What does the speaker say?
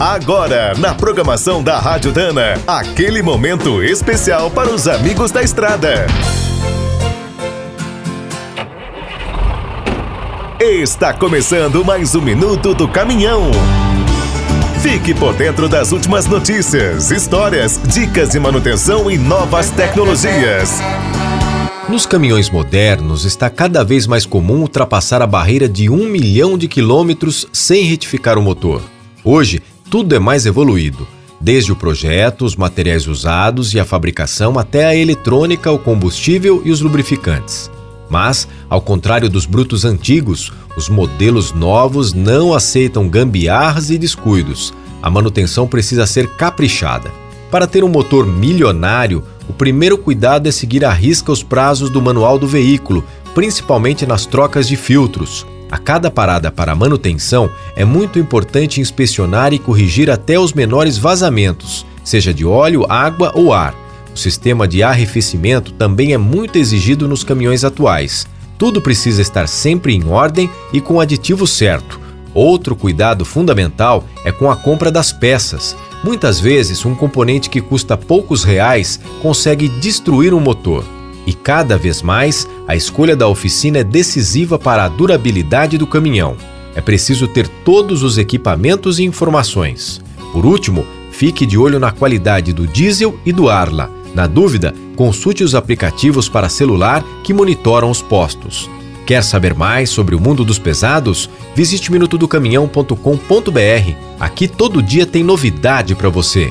Agora, na programação da Rádio Dana, aquele momento especial para os amigos da estrada. Está começando mais um minuto do caminhão. Fique por dentro das últimas notícias, histórias, dicas de manutenção e novas tecnologias. Nos caminhões modernos, está cada vez mais comum ultrapassar a barreira de um milhão de quilômetros sem retificar o motor. Hoje, tudo é mais evoluído, desde o projeto, os materiais usados e a fabricação até a eletrônica, o combustível e os lubrificantes. Mas, ao contrário dos brutos antigos, os modelos novos não aceitam gambiarras e descuidos. A manutenção precisa ser caprichada. Para ter um motor milionário, o primeiro cuidado é seguir à risca os prazos do manual do veículo, principalmente nas trocas de filtros. A cada parada para manutenção, é muito importante inspecionar e corrigir até os menores vazamentos, seja de óleo, água ou ar. O sistema de arrefecimento também é muito exigido nos caminhões atuais. Tudo precisa estar sempre em ordem e com o aditivo certo. Outro cuidado fundamental é com a compra das peças. Muitas vezes, um componente que custa poucos reais consegue destruir um motor. E cada vez mais, a escolha da oficina é decisiva para a durabilidade do caminhão. É preciso ter todos os equipamentos e informações. Por último, fique de olho na qualidade do diesel e do Arla. Na dúvida, consulte os aplicativos para celular que monitoram os postos. Quer saber mais sobre o mundo dos pesados? Visite minutodocaminhão.com.br. Aqui todo dia tem novidade para você.